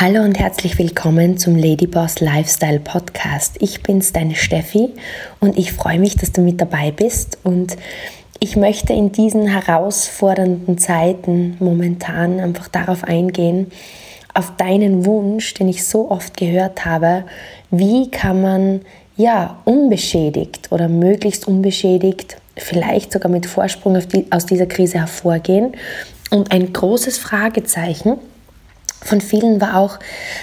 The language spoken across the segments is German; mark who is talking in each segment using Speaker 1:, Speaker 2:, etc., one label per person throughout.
Speaker 1: Hallo und herzlich willkommen zum Ladyboss Lifestyle Podcast. Ich bin's, deine Steffi, und ich freue mich, dass du mit dabei bist. Und ich möchte in diesen herausfordernden Zeiten momentan einfach darauf eingehen, auf deinen Wunsch, den ich so oft gehört habe, wie kann man ja unbeschädigt oder möglichst unbeschädigt, vielleicht sogar mit Vorsprung die, aus dieser Krise hervorgehen. Und ein großes Fragezeichen von vielen war auch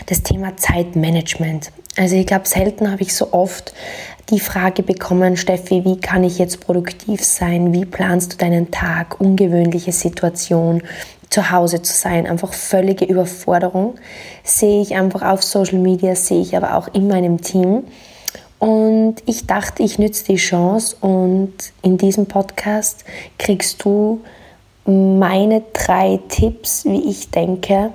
Speaker 1: das Thema Zeitmanagement. Also ich glaube, selten habe ich so oft die Frage bekommen, Steffi, wie kann ich jetzt produktiv sein? Wie planst du deinen Tag? Ungewöhnliche Situation, zu Hause zu sein, einfach völlige Überforderung. Sehe ich einfach auf Social Media, sehe ich aber auch in meinem Team. Und ich dachte, ich nütze die Chance und in diesem Podcast kriegst du meine drei Tipps, wie ich denke,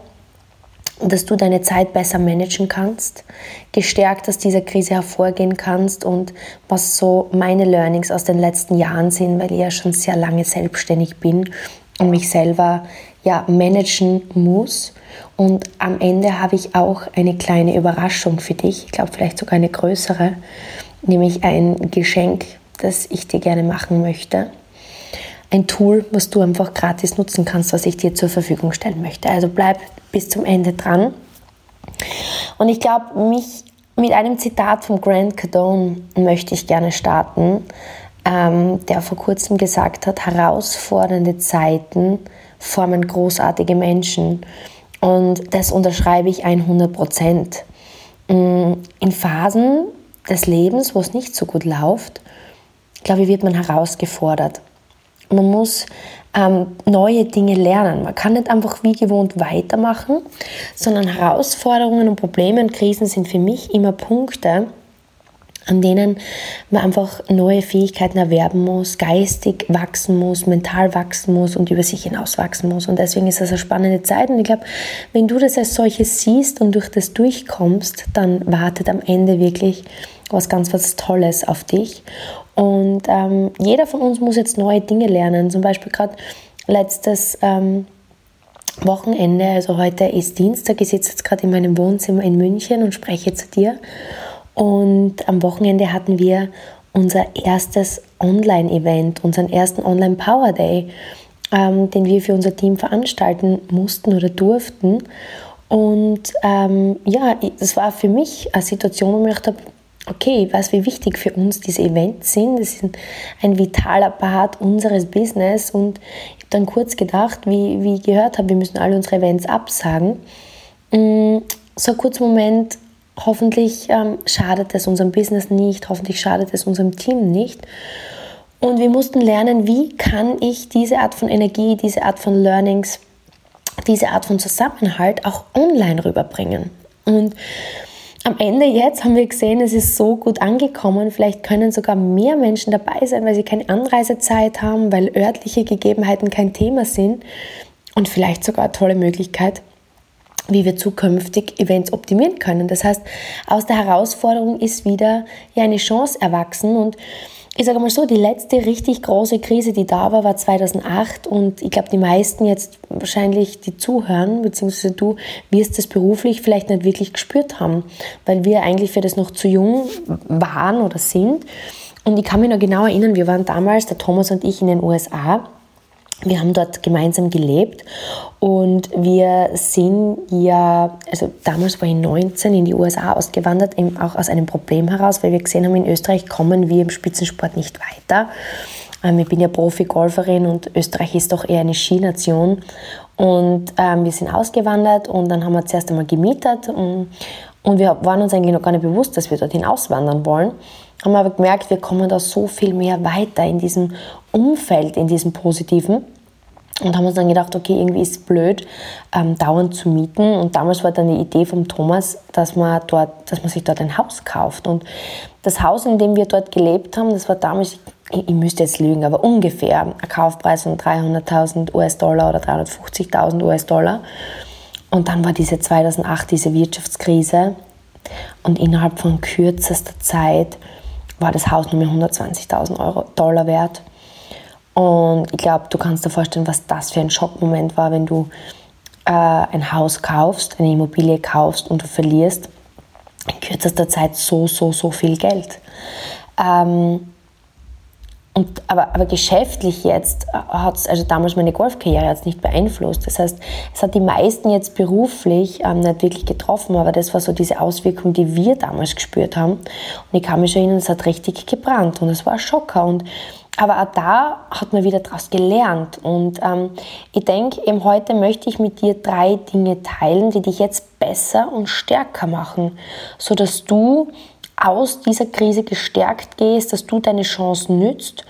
Speaker 1: dass du deine Zeit besser managen kannst, gestärkt aus dieser Krise hervorgehen kannst und was so meine Learnings aus den letzten Jahren sind, weil ich ja schon sehr lange selbstständig bin und mich selber ja managen muss. Und am Ende habe ich auch eine kleine Überraschung für dich, ich glaube vielleicht sogar eine größere, nämlich ein Geschenk, das ich dir gerne machen möchte ein Tool, was du einfach gratis nutzen kannst, was ich dir zur Verfügung stellen möchte. Also bleib bis zum Ende dran. Und ich glaube, mich mit einem Zitat von Grant Cardone möchte ich gerne starten, ähm, der vor kurzem gesagt hat, herausfordernde Zeiten formen großartige Menschen. Und das unterschreibe ich 100 Prozent. Mm, in Phasen des Lebens, wo es nicht so gut läuft, glaube ich, wird man herausgefordert. Man muss ähm, neue Dinge lernen. Man kann nicht einfach wie gewohnt weitermachen, sondern Herausforderungen und Probleme und Krisen sind für mich immer Punkte, an denen man einfach neue Fähigkeiten erwerben muss, geistig wachsen muss, mental wachsen muss und über sich hinaus wachsen muss. Und deswegen ist das eine spannende Zeit. Und ich glaube, wenn du das als solches siehst und durch das durchkommst, dann wartet am Ende wirklich was ganz was Tolles auf dich. Und ähm, jeder von uns muss jetzt neue Dinge lernen. Zum Beispiel gerade letztes ähm, Wochenende, also heute ist Dienstag, ich sitze jetzt gerade in meinem Wohnzimmer in München und spreche zu dir. Und am Wochenende hatten wir unser erstes Online-Event, unseren ersten Online-Power Day, ähm, den wir für unser Team veranstalten mussten oder durften. Und ähm, ja, das war für mich eine Situation, wo ich dachte, okay, weiß, wie wichtig für uns diese Events sind. Das ist ein vitaler Part unseres Business. Und ich habe dann kurz gedacht, wie, wie ich gehört habe, wir müssen alle unsere Events absagen. Mm, so ein kurzer Moment, hoffentlich ähm, schadet es unserem Business nicht, hoffentlich schadet es unserem Team nicht. Und wir mussten lernen, wie kann ich diese Art von Energie, diese Art von Learnings, diese Art von Zusammenhalt auch online rüberbringen. Und am Ende jetzt haben wir gesehen, es ist so gut angekommen. Vielleicht können sogar mehr Menschen dabei sein, weil sie keine Anreisezeit haben, weil örtliche Gegebenheiten kein Thema sind und vielleicht sogar eine tolle Möglichkeit, wie wir zukünftig Events optimieren können. Das heißt, aus der Herausforderung ist wieder ja eine Chance erwachsen und ich sage mal so, die letzte richtig große Krise, die da war, war 2008 und ich glaube, die meisten jetzt wahrscheinlich, die zuhören, beziehungsweise du wirst das beruflich vielleicht nicht wirklich gespürt haben, weil wir eigentlich für das noch zu jung waren oder sind. Und ich kann mich noch genau erinnern, wir waren damals, der Thomas und ich, in den USA wir haben dort gemeinsam gelebt und wir sind ja, also damals war ich 19 in die USA ausgewandert, eben auch aus einem Problem heraus, weil wir gesehen haben, in Österreich kommen wir im Spitzensport nicht weiter. Ähm, ich bin ja Profi-Golferin und Österreich ist doch eher eine Skination. Und ähm, wir sind ausgewandert und dann haben wir zuerst einmal gemietet und, und wir waren uns eigentlich noch gar nicht bewusst, dass wir dorthin auswandern wollen haben aber gemerkt, wir kommen da so viel mehr weiter in diesem Umfeld, in diesem Positiven. Und haben uns dann gedacht, okay, irgendwie ist es blöd, ähm, dauernd zu mieten. Und damals war dann die Idee vom Thomas, dass man, dort, dass man sich dort ein Haus kauft. Und das Haus, in dem wir dort gelebt haben, das war damals, ich, ich müsste jetzt lügen, aber ungefähr ein Kaufpreis von 300.000 US-Dollar oder 350.000 US-Dollar. Und dann war diese 2008, diese Wirtschaftskrise. Und innerhalb von kürzester Zeit war das Haus nur mehr 120.000 Dollar wert. Und ich glaube, du kannst dir vorstellen, was das für ein Schockmoment war, wenn du äh, ein Haus kaufst, eine Immobilie kaufst und du verlierst in kürzester Zeit so, so, so viel Geld. Ähm, und, aber, aber geschäftlich jetzt hat es also damals meine Golfkarriere jetzt nicht beeinflusst. Das heißt, es hat die meisten jetzt beruflich ähm, nicht wirklich getroffen, aber das war so diese Auswirkung, die wir damals gespürt haben. Und ich kann mich schon erinnern, es hat richtig gebrannt und es war ein Schocker. Und, aber auch da hat man wieder daraus gelernt. Und ähm, ich denke, eben heute möchte ich mit dir drei Dinge teilen, die dich jetzt besser und stärker machen, sodass du aus dieser Krise gestärkt gehst, dass du deine Chancen nützt.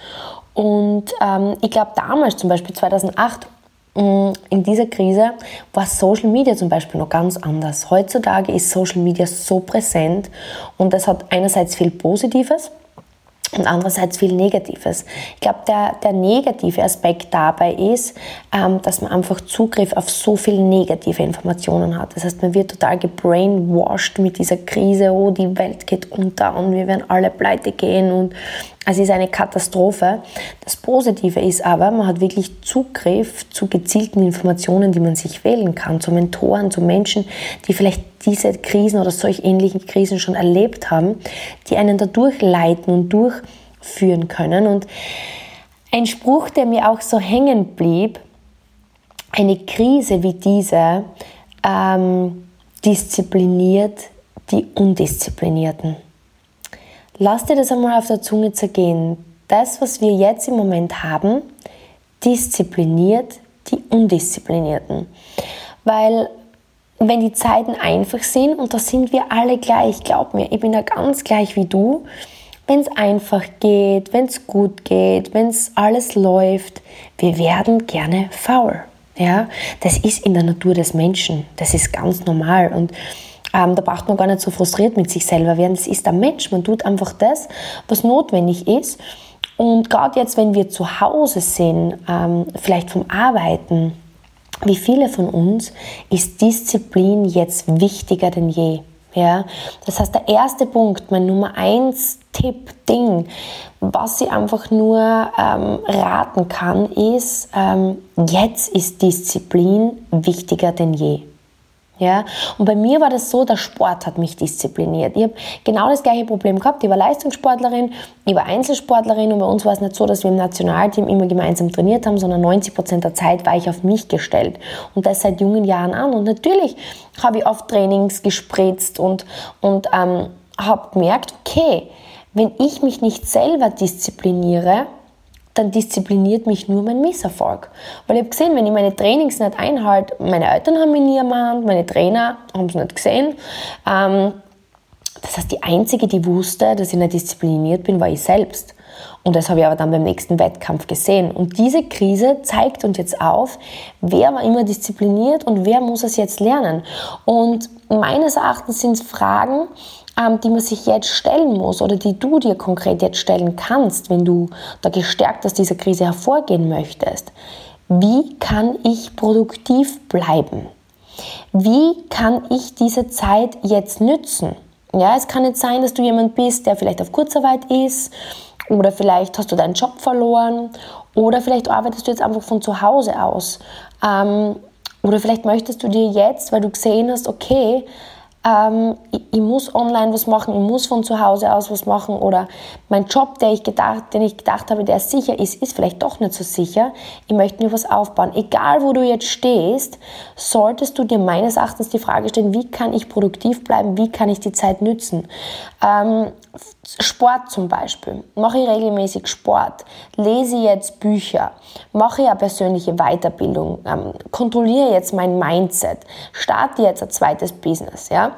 Speaker 1: Und ähm, ich glaube, damals, zum Beispiel 2008, mm, in dieser Krise war Social Media zum Beispiel noch ganz anders. Heutzutage ist Social Media so präsent und das hat einerseits viel Positives, und andererseits viel Negatives. Ich glaube, der, der negative Aspekt dabei ist, ähm, dass man einfach Zugriff auf so viele negative Informationen hat. Das heißt, man wird total gebrainwashed mit dieser Krise, oh, die Welt geht unter und wir werden alle pleite gehen und es ist eine Katastrophe. Das Positive ist aber, man hat wirklich Zugriff zu gezielten Informationen, die man sich wählen kann, zu Mentoren, zu Menschen, die vielleicht diese Krisen oder solch ähnlichen Krisen schon erlebt haben, die einen da durchleiten und durchführen können. Und ein Spruch, der mir auch so hängen blieb, eine Krise wie diese ähm, diszipliniert die Undisziplinierten. Lass dir das einmal auf der Zunge zergehen. Das, was wir jetzt im Moment haben, diszipliniert die Undisziplinierten. Weil wenn die Zeiten einfach sind, und da sind wir alle gleich, glaub mir, ich bin ja ganz gleich wie du, wenn es einfach geht, wenn es gut geht, wenn es alles läuft, wir werden gerne faul. Ja, das ist in der Natur des Menschen. Das ist ganz normal. Und ähm, da braucht man gar nicht so frustriert mit sich selber werden. Das ist der Mensch. Man tut einfach das, was notwendig ist. Und gerade jetzt, wenn wir zu Hause sind, ähm, vielleicht vom Arbeiten, wie viele von uns, ist Disziplin jetzt wichtiger denn je. Ja? Das heißt, der erste Punkt, mein Nummer eins Tipp, Ding, was ich einfach nur ähm, raten kann, ist, ähm, jetzt ist Disziplin wichtiger denn je. Ja? Und bei mir war das so, der Sport hat mich diszipliniert. Ich habe genau das gleiche Problem gehabt. Ich war Leistungssportlerin, ich war Einzelsportlerin und bei uns war es nicht so, dass wir im Nationalteam immer gemeinsam trainiert haben, sondern 90 Prozent der Zeit war ich auf mich gestellt. Und das seit jungen Jahren an. Und natürlich habe ich oft Trainings gespritzt und, und ähm, habe gemerkt, okay, wenn ich mich nicht selber diszipliniere, dann diszipliniert mich nur mein Misserfolg. Weil ich habe gesehen, wenn ich meine Trainings nicht einhalte, meine Eltern haben mich nie ermahnt, meine Trainer haben es nicht gesehen. Ähm, das heißt, die Einzige, die wusste, dass ich nicht diszipliniert bin, war ich selbst. Und das habe ich aber dann beim nächsten Wettkampf gesehen. Und diese Krise zeigt uns jetzt auf, wer war immer diszipliniert und wer muss es jetzt lernen. Und meines Erachtens sind es Fragen, die man sich jetzt stellen muss oder die du dir konkret jetzt stellen kannst, wenn du da gestärkt aus dieser Krise hervorgehen möchtest. Wie kann ich produktiv bleiben? Wie kann ich diese Zeit jetzt nützen? Ja, es kann nicht sein, dass du jemand bist, der vielleicht auf Kurzarbeit ist oder vielleicht hast du deinen Job verloren oder vielleicht arbeitest du jetzt einfach von zu Hause aus. Ähm, oder vielleicht möchtest du dir jetzt, weil du gesehen hast, okay, ähm, ich, ich, muss online was machen, ich muss von zu Hause aus was machen oder mein Job, der ich gedacht, den ich gedacht habe, der sicher ist, ist vielleicht doch nicht so sicher. Ich möchte mir was aufbauen. Egal, wo du jetzt stehst, solltest du dir meines Erachtens die Frage stellen, wie kann ich produktiv bleiben, wie kann ich die Zeit nützen. Ähm, Sport zum Beispiel. Mache ich regelmäßig Sport, lese jetzt Bücher, mache ja persönliche Weiterbildung, ähm, kontrolliere jetzt mein Mindset, starte jetzt ein zweites Business, ja.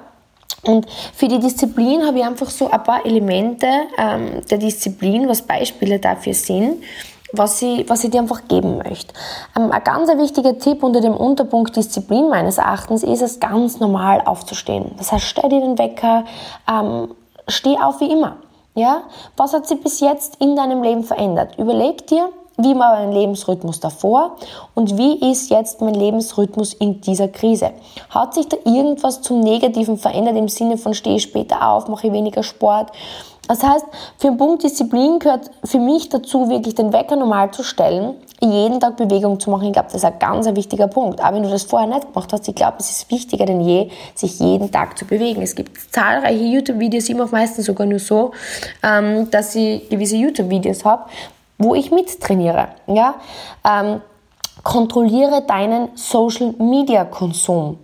Speaker 1: Und für die Disziplin habe ich einfach so ein paar Elemente ähm, der Disziplin, was Beispiele dafür sind, was ich, was ich dir einfach geben möchte. Ähm, ein ganz wichtiger Tipp unter dem Unterpunkt Disziplin meines Erachtens ist es, ganz normal aufzustehen. Das heißt, stell dir den Wecker, ähm, steh auf wie immer. Ja? Was hat sich bis jetzt in deinem Leben verändert? Überleg dir, wie war mein Lebensrhythmus davor und wie ist jetzt mein Lebensrhythmus in dieser Krise? Hat sich da irgendwas zum Negativen verändert im Sinne von stehe später auf, mache weniger Sport? Das heißt, für den Punkt Disziplin gehört für mich dazu, wirklich den Wecker normal zu stellen, jeden Tag Bewegung zu machen. Ich glaube, das ist ein ganz wichtiger Punkt. Aber wenn du das vorher nicht gemacht hast, ich glaube, es ist wichtiger denn je, sich jeden Tag zu bewegen. Es gibt zahlreiche YouTube-Videos, mache meistens sogar nur so, ähm, dass ich gewisse YouTube-Videos habe, wo ich mittrainiere. Ja? Ähm, kontrolliere deinen Social-Media-Konsum.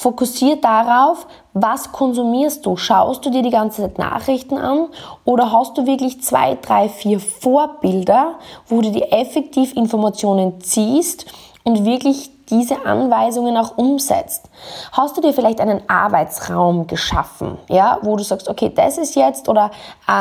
Speaker 1: Fokussiere darauf, was konsumierst du? Schaust du dir die ganze Zeit Nachrichten an oder hast du wirklich zwei, drei, vier Vorbilder, wo du dir effektiv Informationen ziehst und wirklich diese Anweisungen auch umsetzt. Hast du dir vielleicht einen Arbeitsraum geschaffen, ja, wo du sagst, okay, das ist jetzt oder äh,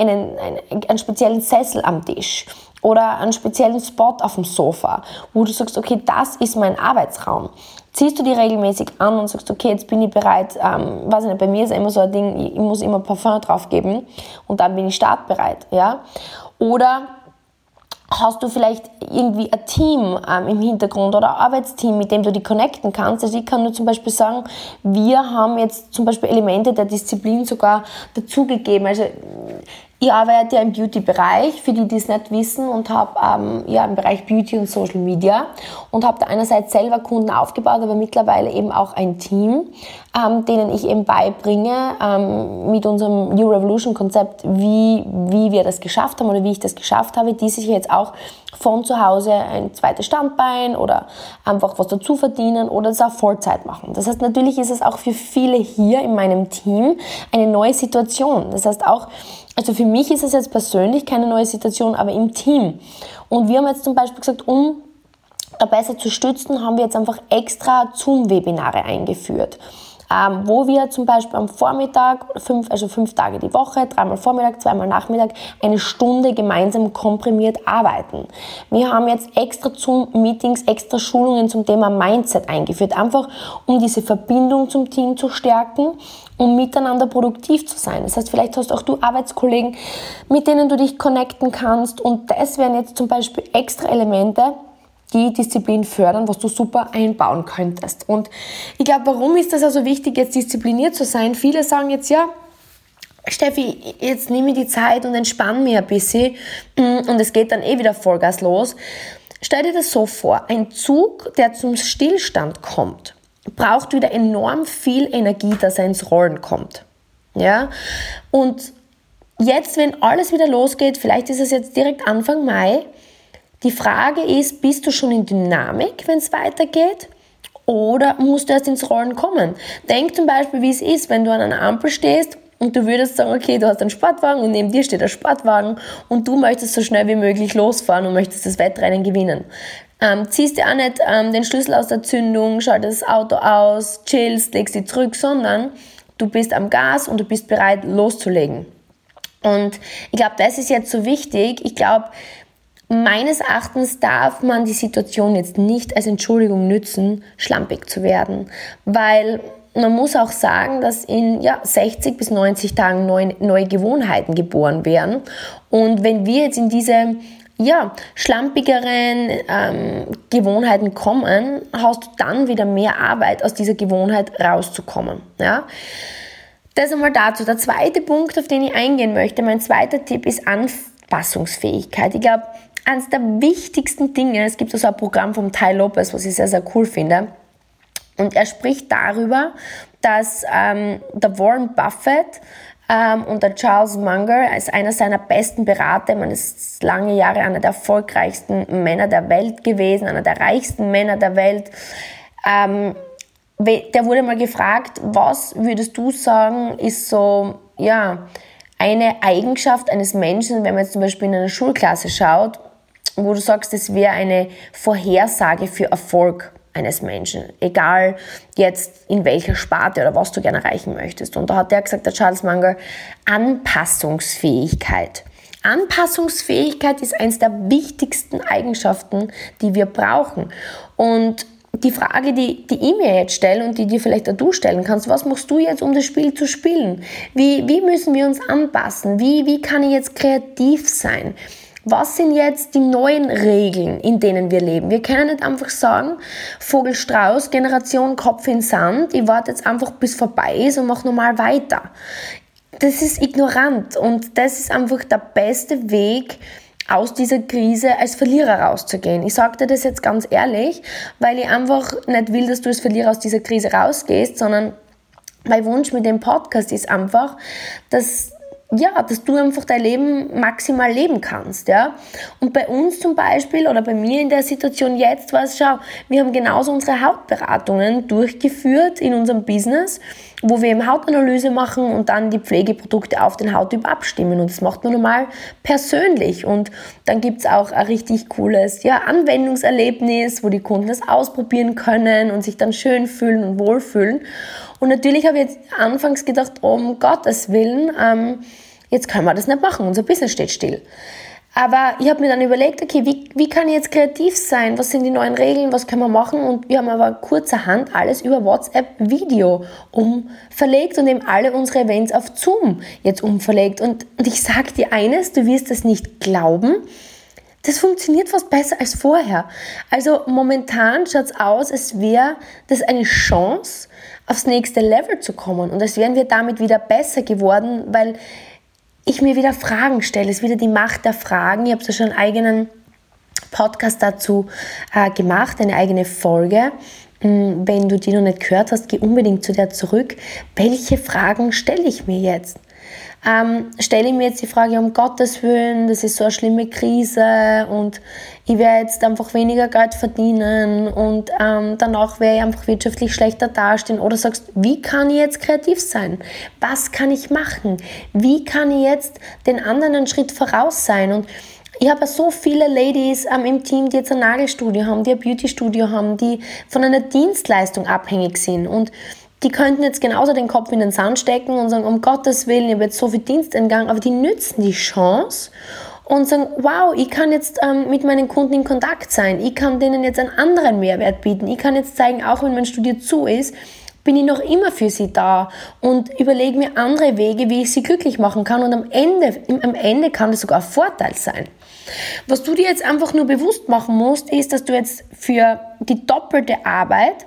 Speaker 1: einen, einen, einen speziellen Sessel am Tisch oder einen speziellen Spot auf dem Sofa, wo du sagst, okay, das ist mein Arbeitsraum. Ziehst du die regelmäßig an und sagst, okay, jetzt bin ich bereit, ähm, weiß ich nicht, bei mir ist immer so ein Ding, ich muss immer Parfum draufgeben und dann bin ich startbereit, ja. Oder hast du vielleicht irgendwie ein Team ähm, im Hintergrund oder ein Arbeitsteam, mit dem du die connecten kannst. Also ich kann nur zum Beispiel sagen, wir haben jetzt zum Beispiel Elemente der Disziplin sogar dazugegeben. Also ich arbeite ja im Beauty-Bereich, für die, die es nicht wissen, und habe ähm, ja, im Bereich Beauty und Social Media und habe da einerseits selber Kunden aufgebaut, aber mittlerweile eben auch ein Team, ähm, denen ich eben beibringe ähm, mit unserem New Revolution Konzept, wie, wie wir das geschafft haben oder wie ich das geschafft habe, die sich jetzt auch von zu Hause ein zweites Standbein oder einfach was dazu verdienen oder es auch Vollzeit machen. Das heißt, natürlich ist es auch für viele hier in meinem Team eine neue Situation. Das heißt auch, also für mich ist es jetzt persönlich keine neue Situation, aber im Team. Und wir haben jetzt zum Beispiel gesagt, um da besser zu stützen, haben wir jetzt einfach extra Zoom-Webinare eingeführt ähm, wo wir zum Beispiel am Vormittag, fünf, also fünf Tage die Woche, dreimal Vormittag, zweimal Nachmittag, eine Stunde gemeinsam komprimiert arbeiten. Wir haben jetzt extra zum Meetings, extra Schulungen zum Thema Mindset eingeführt, einfach um diese Verbindung zum Team zu stärken um miteinander produktiv zu sein. Das heißt, vielleicht hast auch du Arbeitskollegen, mit denen du dich connecten kannst und das wären jetzt zum Beispiel extra Elemente, die Disziplin fördern, was du super einbauen könntest. Und ich glaube, warum ist das also wichtig, jetzt diszipliniert zu sein? Viele sagen jetzt, ja, Steffi, jetzt nehme ich die Zeit und entspanne mich ein bisschen mm, und es geht dann eh wieder Vollgas los. Stell dir das so vor, ein Zug, der zum Stillstand kommt, braucht wieder enorm viel Energie, dass er ins Rollen kommt. Ja? Und jetzt, wenn alles wieder losgeht, vielleicht ist es jetzt direkt Anfang Mai, die Frage ist, bist du schon in Dynamik, wenn es weitergeht? Oder musst du erst ins Rollen kommen? Denk zum Beispiel, wie es ist, wenn du an einer Ampel stehst und du würdest sagen, okay, du hast einen Sportwagen und neben dir steht der Sportwagen und du möchtest so schnell wie möglich losfahren und möchtest das Wettrennen gewinnen. Ähm, ziehst dir auch nicht ähm, den Schlüssel aus der Zündung, schaltest das Auto aus, chillst, legst sie zurück, sondern du bist am Gas und du bist bereit loszulegen. Und ich glaube, das ist jetzt so wichtig. Ich glaube, Meines Erachtens darf man die Situation jetzt nicht als Entschuldigung nützen, schlampig zu werden, weil man muss auch sagen, dass in ja, 60 bis 90 Tagen neue, neue Gewohnheiten geboren werden. Und wenn wir jetzt in diese ja, schlampigeren ähm, Gewohnheiten kommen, hast du dann wieder mehr Arbeit, aus dieser Gewohnheit rauszukommen. Ja? Das einmal dazu. Der zweite Punkt, auf den ich eingehen möchte, mein zweiter Tipp ist Anpassungsfähigkeit. Ich glaube, eines der wichtigsten Dinge, es gibt so ein Programm vom Ty Lopez, was ich sehr, sehr cool finde. Und er spricht darüber, dass ähm, der Warren Buffett ähm, und der Charles Munger als einer seiner besten Berater, man ist lange Jahre einer der erfolgreichsten Männer der Welt gewesen, einer der reichsten Männer der Welt. Ähm, der wurde mal gefragt, was würdest du sagen, ist so, ja, eine Eigenschaft eines Menschen, wenn man jetzt zum Beispiel in einer Schulklasse schaut, wo du sagst, es wäre eine Vorhersage für Erfolg eines Menschen, egal jetzt in welcher Sparte oder was du gerne erreichen möchtest. Und da hat der gesagt, der Charles Munger, Anpassungsfähigkeit. Anpassungsfähigkeit ist eines der wichtigsten Eigenschaften, die wir brauchen. Und die Frage, die, die ich mir jetzt stelle und die dir vielleicht auch du stellen kannst, was machst du jetzt, um das Spiel zu spielen? Wie, wie müssen wir uns anpassen? Wie, wie kann ich jetzt kreativ sein? Was sind jetzt die neuen Regeln, in denen wir leben? Wir können nicht einfach sagen, Vogelstrauß, Generation Kopf in Sand, ich warte jetzt einfach bis vorbei ist und mache normal weiter. Das ist ignorant und das ist einfach der beste Weg, aus dieser Krise als Verlierer rauszugehen. Ich sage dir das jetzt ganz ehrlich, weil ich einfach nicht will, dass du als Verlierer aus dieser Krise rausgehst, sondern mein Wunsch mit dem Podcast ist einfach, dass ja, dass du einfach dein Leben maximal leben kannst, ja. Und bei uns zum Beispiel oder bei mir in der Situation jetzt war es, schau, wir haben genauso unsere Hautberatungen durchgeführt in unserem Business, wo wir eben Hautanalyse machen und dann die Pflegeprodukte auf den Hauttyp abstimmen. Und das macht man normal persönlich. Und dann gibt's auch ein richtig cooles ja, Anwendungserlebnis, wo die Kunden das ausprobieren können und sich dann schön fühlen und wohlfühlen. Und natürlich habe ich jetzt anfangs gedacht, um Gottes Willen, ähm, jetzt können wir das nicht machen, unser Business steht still. Aber ich habe mir dann überlegt, okay, wie, wie kann ich jetzt kreativ sein? Was sind die neuen Regeln? Was können wir machen? Und wir haben aber kurzerhand alles über WhatsApp Video umverlegt und eben alle unsere Events auf Zoom jetzt umverlegt. Und, und ich sage dir eines, du wirst es nicht glauben, das funktioniert fast besser als vorher. Also momentan schaut es aus, als wäre das eine Chance, aufs nächste Level zu kommen. Und als wären wir damit wieder besser geworden, weil ich mir wieder Fragen stelle. Es ist wieder die Macht der Fragen. Ich habe da schon einen eigenen Podcast dazu äh, gemacht, eine eigene Folge. Mm, wenn du die noch nicht gehört hast, geh unbedingt zu der zurück. Welche Fragen stelle ich mir jetzt? Ähm, stelle ich mir jetzt die Frage, um Gottes Willen, das ist so eine schlimme Krise und ich werde jetzt einfach weniger Geld verdienen und ähm, danach werde ich einfach wirtschaftlich schlechter dastehen. Oder sagst, wie kann ich jetzt kreativ sein? Was kann ich machen? Wie kann ich jetzt den anderen einen Schritt voraus sein? Und ich habe so viele Ladies ähm, im Team, die jetzt ein Nagelstudio haben, die ein Beautystudio haben, die von einer Dienstleistung abhängig sind. Und die könnten jetzt genauso den Kopf in den Sand stecken und sagen, um Gottes Willen, ich habe jetzt so viel Dienst entgangen, aber die nützen die Chance und sagen, wow, ich kann jetzt ähm, mit meinen Kunden in Kontakt sein, ich kann denen jetzt einen anderen Mehrwert bieten, ich kann jetzt zeigen, auch wenn mein Studio zu ist, bin ich noch immer für sie da und überlege mir andere Wege, wie ich sie glücklich machen kann und am Ende, am Ende kann das sogar ein Vorteil sein. Was du dir jetzt einfach nur bewusst machen musst, ist, dass du jetzt für die doppelte Arbeit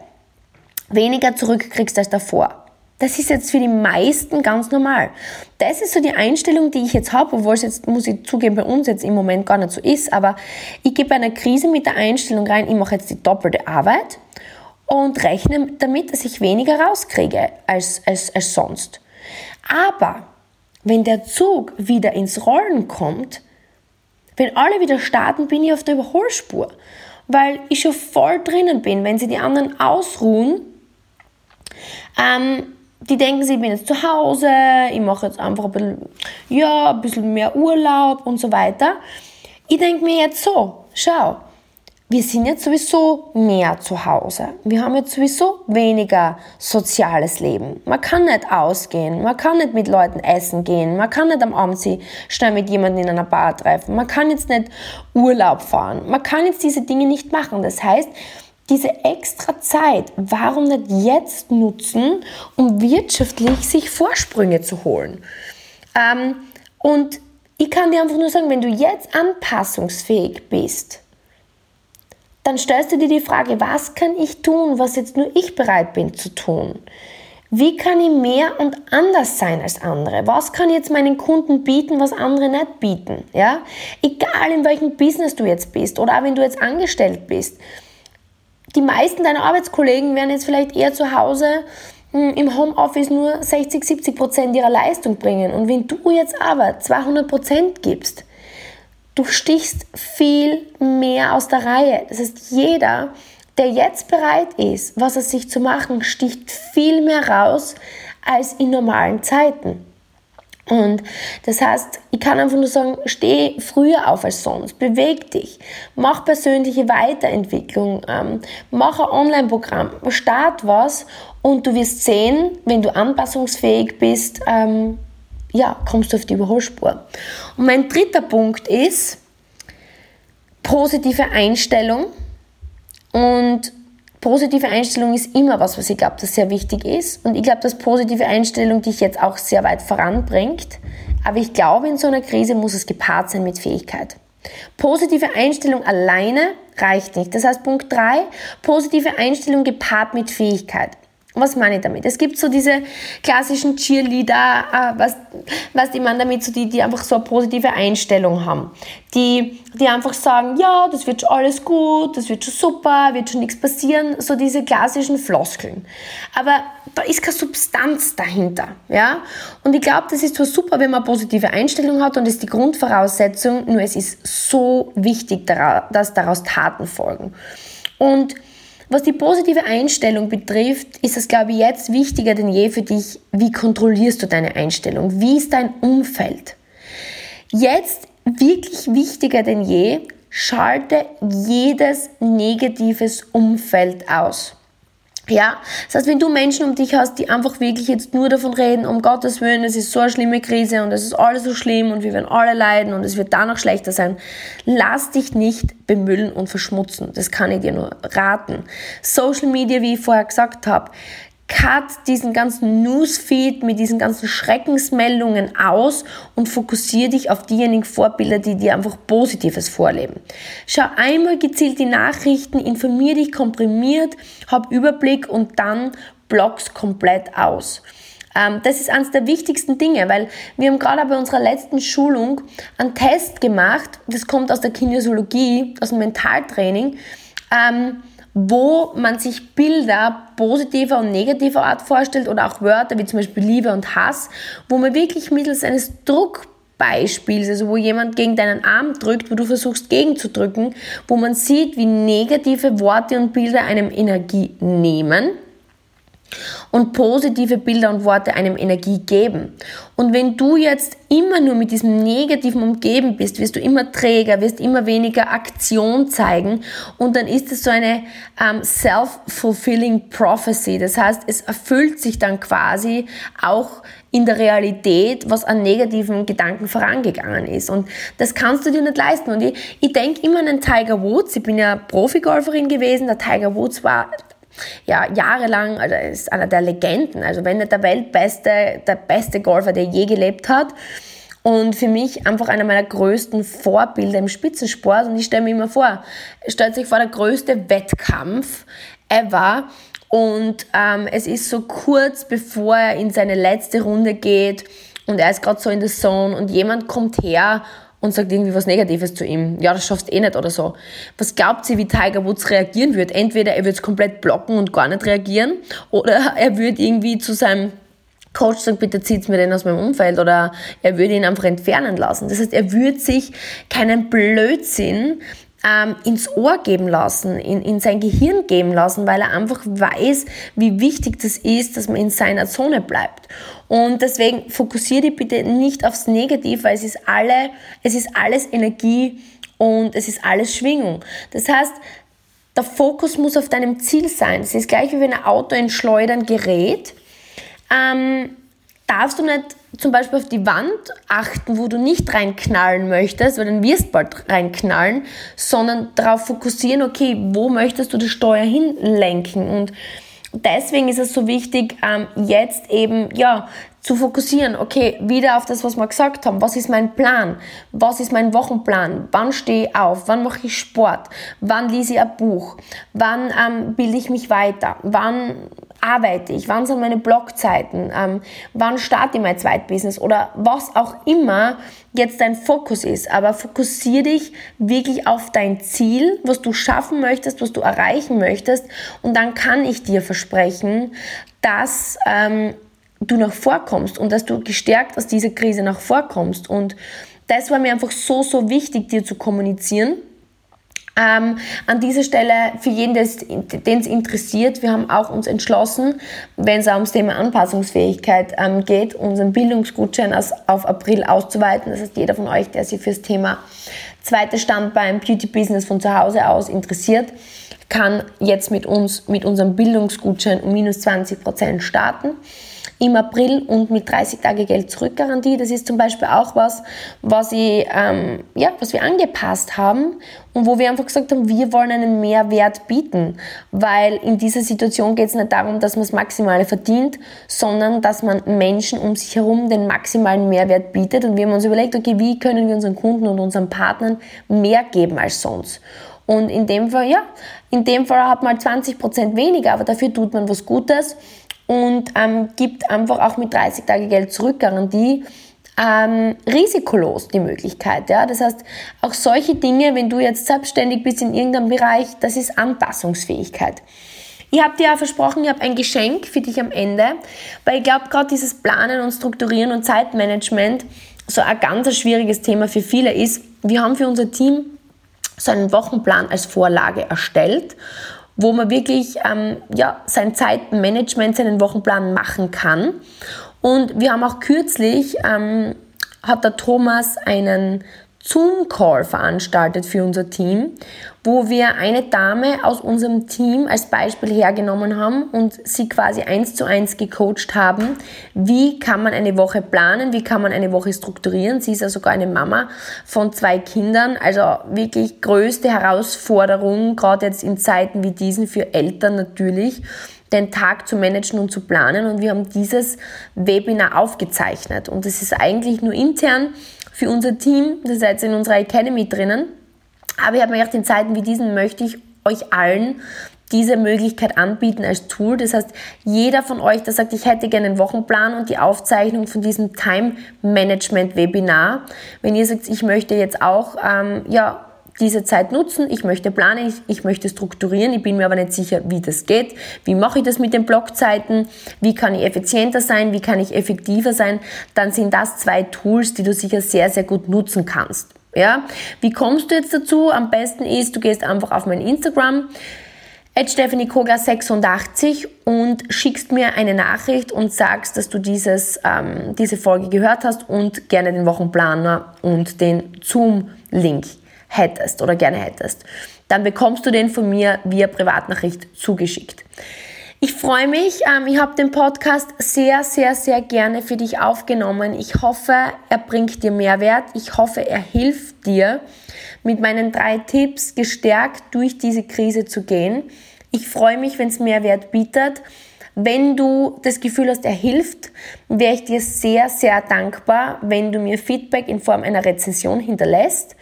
Speaker 1: weniger zurückkriegst als davor. Das ist jetzt für die meisten ganz normal. Das ist so die Einstellung, die ich jetzt habe, obwohl es jetzt, muss ich zugeben, bei uns jetzt im Moment gar nicht so ist. Aber ich gehe bei einer Krise mit der Einstellung rein, ich mache jetzt die doppelte Arbeit und rechne damit, dass ich weniger rauskriege als, als, als sonst. Aber wenn der Zug wieder ins Rollen kommt, wenn alle wieder starten, bin ich auf der Überholspur, weil ich schon voll drinnen bin. Wenn sie die anderen ausruhen, ähm, die denken, ich bin jetzt zu Hause, ich mache jetzt einfach ein bisschen, ja, ein bisschen mehr Urlaub und so weiter. Ich denke mir jetzt so, schau, wir sind jetzt sowieso mehr zu Hause. Wir haben jetzt sowieso weniger soziales Leben. Man kann nicht ausgehen, man kann nicht mit Leuten essen gehen, man kann nicht am Abend sich schnell mit jemandem in einer Bar treffen, man kann jetzt nicht Urlaub fahren, man kann jetzt diese Dinge nicht machen. Das heißt, diese extra Zeit, warum nicht jetzt nutzen, um wirtschaftlich sich Vorsprünge zu holen? Ähm, und ich kann dir einfach nur sagen, wenn du jetzt anpassungsfähig bist, dann stellst du dir die Frage, was kann ich tun, was jetzt nur ich bereit bin zu tun? Wie kann ich mehr und anders sein als andere? Was kann ich jetzt meinen Kunden bieten, was andere nicht bieten? Ja? Egal in welchem Business du jetzt bist oder auch wenn du jetzt angestellt bist die meisten deiner Arbeitskollegen werden jetzt vielleicht eher zu Hause hm, im Homeoffice nur 60, 70 Prozent ihrer Leistung bringen. Und wenn du jetzt aber 200 Prozent gibst, du stichst viel mehr aus der Reihe. Das heißt, jeder, der jetzt bereit ist, was er sich zu machen, sticht viel mehr raus als in normalen Zeiten. Und das heißt, ich kann einfach nur sagen, steh früher auf als sonst, beweg dich, mach persönliche Weiterentwicklung, ähm, mach ein Online-Programm, start was und du wirst sehen, wenn du anpassungsfähig bist, ähm, ja, kommst du auf die Überholspur. Und mein dritter Punkt ist positive Einstellung und positive Einstellung ist immer was, was ich glaube, das sehr wichtig ist. Und ich glaube, dass positive Einstellung dich jetzt auch sehr weit voranbringt. Aber ich glaube, in so einer Krise muss es gepaart sein mit Fähigkeit. Positive Einstellung alleine reicht nicht. Das heißt, Punkt 3, positive Einstellung gepaart mit Fähigkeit. Was meine ich damit? Es gibt so diese klassischen Cheerleader, äh, was, was die man damit, so die, die einfach so eine positive Einstellung haben. Die, die einfach sagen, ja, das wird schon alles gut, das wird schon super, wird schon nichts passieren. So diese klassischen Floskeln. Aber da ist keine Substanz dahinter. Ja? Und ich glaube, das ist zwar super, wenn man eine positive Einstellung hat und ist die Grundvoraussetzung, nur es ist so wichtig, dass daraus Taten folgen. Und was die positive Einstellung betrifft, ist es, glaube ich, jetzt wichtiger denn je für dich, wie kontrollierst du deine Einstellung? Wie ist dein Umfeld? Jetzt wirklich wichtiger denn je, schalte jedes negatives Umfeld aus. Ja, das heißt, wenn du Menschen um dich hast, die einfach wirklich jetzt nur davon reden, um Gottes Willen, es ist so eine schlimme Krise und es ist alles so schlimm und wir werden alle leiden und es wird danach schlechter sein, lass dich nicht bemüllen und verschmutzen. Das kann ich dir nur raten. Social Media, wie ich vorher gesagt habe, cut diesen ganzen Newsfeed mit diesen ganzen Schreckensmeldungen aus und fokussiere dich auf diejenigen Vorbilder, die dir einfach Positives vorleben. Schau einmal gezielt die Nachrichten, informier dich komprimiert, hab Überblick und dann blockst komplett aus. Ähm, das ist eines der wichtigsten Dinge, weil wir haben gerade bei unserer letzten Schulung einen Test gemacht, das kommt aus der Kinesiologie, aus dem Mentaltraining, ähm, wo man sich Bilder positiver und negativer Art vorstellt oder auch Wörter wie zum Beispiel Liebe und Hass, wo man wirklich mittels eines Druckbeispiels, also wo jemand gegen deinen Arm drückt, wo du versuchst gegenzudrücken, wo man sieht, wie negative Worte und Bilder einem Energie nehmen und positive Bilder und Worte einem Energie geben. Und wenn du jetzt immer nur mit diesem Negativen umgeben bist, wirst du immer träger, wirst immer weniger Aktion zeigen und dann ist es so eine ähm, self-fulfilling prophecy. Das heißt, es erfüllt sich dann quasi auch in der Realität, was an negativen Gedanken vorangegangen ist. Und das kannst du dir nicht leisten. Und ich, ich denke immer an den Tiger Woods. Ich bin ja Profigolferin gewesen. Der Tiger Woods war ja, jahrelang, also ist einer der Legenden, also wenn nicht der weltbeste, der beste Golfer, der je gelebt hat. Und für mich einfach einer meiner größten Vorbilder im Spitzensport. Und ich stelle mir immer vor, stellt sich vor der größte Wettkampf ever. Und ähm, es ist so kurz bevor er in seine letzte Runde geht und er ist gerade so in der Zone und jemand kommt her und sagt irgendwie was Negatives zu ihm. Ja, das schaffst eh nicht oder so. Was glaubt sie, wie Tiger Woods reagieren wird? Entweder er wird es komplett blocken und gar nicht reagieren oder er wird irgendwie zu seinem Coach sagen, bitte zieht mir den aus meinem Umfeld oder er würde ihn einfach entfernen lassen. Das heißt, er würde sich keinen Blödsinn ähm, ins Ohr geben lassen, in, in sein Gehirn geben lassen, weil er einfach weiß, wie wichtig das ist, dass man in seiner Zone bleibt. Und deswegen fokussiere dich bitte nicht aufs Negativ, weil es ist, alle, es ist alles Energie und es ist alles Schwingung. Das heißt, der Fokus muss auf deinem Ziel sein. Es ist gleich wie wenn ein Auto in Schleudern gerät. Ähm, darfst du nicht zum Beispiel auf die Wand achten, wo du nicht reinknallen möchtest, weil dann wirst du bald reinknallen, sondern darauf fokussieren, okay, wo möchtest du das Steuer hinlenken und deswegen ist es so wichtig, ähm, jetzt eben, ja, zu fokussieren, okay, wieder auf das, was wir gesagt haben. Was ist mein Plan? Was ist mein Wochenplan? Wann stehe ich auf? Wann mache ich Sport? Wann lese ich ein Buch? Wann ähm, bilde ich mich weiter? Wann arbeite ich? Wann sind meine Blogzeiten? Ähm, wann starte ich mein Zweitbusiness? Oder was auch immer jetzt dein Fokus ist. Aber fokussiere dich wirklich auf dein Ziel, was du schaffen möchtest, was du erreichen möchtest. Und dann kann ich dir versprechen, dass ähm, du noch vorkommst und dass du gestärkt aus dieser Krise noch vorkommst. Und das war mir einfach so, so wichtig, dir zu kommunizieren. Ähm, an dieser Stelle für jeden, den es interessiert, wir haben auch uns entschlossen, wenn es ums Thema Anpassungsfähigkeit ähm, geht, unseren Bildungsgutschein auf April auszuweiten. Das heißt, jeder von euch, der sich fürs Thema zweites Standbein Beauty Business von zu Hause aus interessiert, kann jetzt mit uns, mit unserem Bildungsgutschein um minus 20% starten. Im April und mit 30 Tage Geld zurückgarantie. Das ist zum Beispiel auch was, was, ich, ähm, ja, was wir angepasst haben und wo wir einfach gesagt haben, wir wollen einen Mehrwert bieten, weil in dieser Situation geht es nicht darum, dass man das Maximale verdient, sondern dass man Menschen um sich herum den maximalen Mehrwert bietet und wir haben uns überlegt, okay, wie können wir unseren Kunden und unseren Partnern mehr geben als sonst? Und in dem Fall, ja, in dem Fall hat man 20% halt weniger, aber dafür tut man was Gutes und ähm, gibt einfach auch mit 30 Tage Geld zurück Garantie ähm, risikolos die Möglichkeit. Ja? Das heißt, auch solche Dinge, wenn du jetzt selbstständig bist in irgendeinem Bereich, das ist Anpassungsfähigkeit. Ich habe dir ja versprochen, ich habe ein Geschenk für dich am Ende, weil ich glaube, gerade dieses Planen und Strukturieren und Zeitmanagement so ein ganz schwieriges Thema für viele ist. Wir haben für unser Team so einen Wochenplan als Vorlage erstellt, wo man wirklich ähm, ja, sein Zeitmanagement, seinen Wochenplan machen kann. Und wir haben auch kürzlich, ähm, hat der Thomas einen Zoom-Call veranstaltet für unser Team, wo wir eine Dame aus unserem Team als Beispiel hergenommen haben und sie quasi eins zu eins gecoacht haben. Wie kann man eine Woche planen? Wie kann man eine Woche strukturieren? Sie ist ja sogar eine Mama von zwei Kindern, also wirklich größte Herausforderung, gerade jetzt in Zeiten wie diesen für Eltern natürlich den Tag zu managen und zu planen. Und wir haben dieses Webinar aufgezeichnet. Und es ist eigentlich nur intern für unser Team, das ist jetzt in unserer Academy drinnen. Aber ich habe mir gedacht, in Zeiten wie diesen möchte ich euch allen diese Möglichkeit anbieten als Tool. Das heißt, jeder von euch, der sagt, ich hätte gerne einen Wochenplan und die Aufzeichnung von diesem Time Management Webinar. Wenn ihr sagt, ich möchte jetzt auch, ähm, ja, diese Zeit nutzen, ich möchte planen, ich, ich, möchte strukturieren, ich bin mir aber nicht sicher, wie das geht, wie mache ich das mit den Blockzeiten, wie kann ich effizienter sein, wie kann ich effektiver sein, dann sind das zwei Tools, die du sicher sehr, sehr gut nutzen kannst. Ja? Wie kommst du jetzt dazu? Am besten ist, du gehst einfach auf mein Instagram, Stephanie Kogler 86 und schickst mir eine Nachricht und sagst, dass du dieses, ähm, diese Folge gehört hast und gerne den Wochenplaner und den Zoom-Link hättest oder gerne hättest, dann bekommst du den von mir via Privatnachricht zugeschickt. Ich freue mich, ähm, ich habe den Podcast sehr, sehr, sehr gerne für dich aufgenommen. Ich hoffe, er bringt dir Mehrwert. Ich hoffe, er hilft dir, mit meinen drei Tipps gestärkt durch diese Krise zu gehen. Ich freue mich, wenn es Mehrwert bietet. Wenn du das Gefühl hast, er hilft, wäre ich dir sehr, sehr dankbar, wenn du mir Feedback in Form einer Rezension hinterlässt.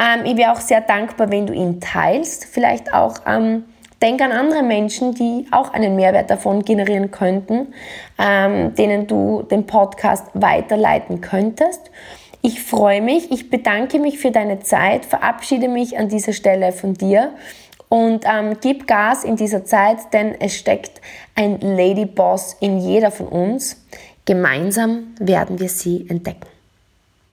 Speaker 1: Ähm, ich wäre auch sehr dankbar, wenn du ihn teilst. Vielleicht auch ähm, denk an andere Menschen, die auch einen Mehrwert davon generieren könnten, ähm, denen du den Podcast weiterleiten könntest. Ich freue mich, ich bedanke mich für deine Zeit, verabschiede mich an dieser Stelle von dir und ähm, gib Gas in dieser Zeit, denn es steckt ein Ladyboss in jeder von uns. Gemeinsam werden wir sie entdecken.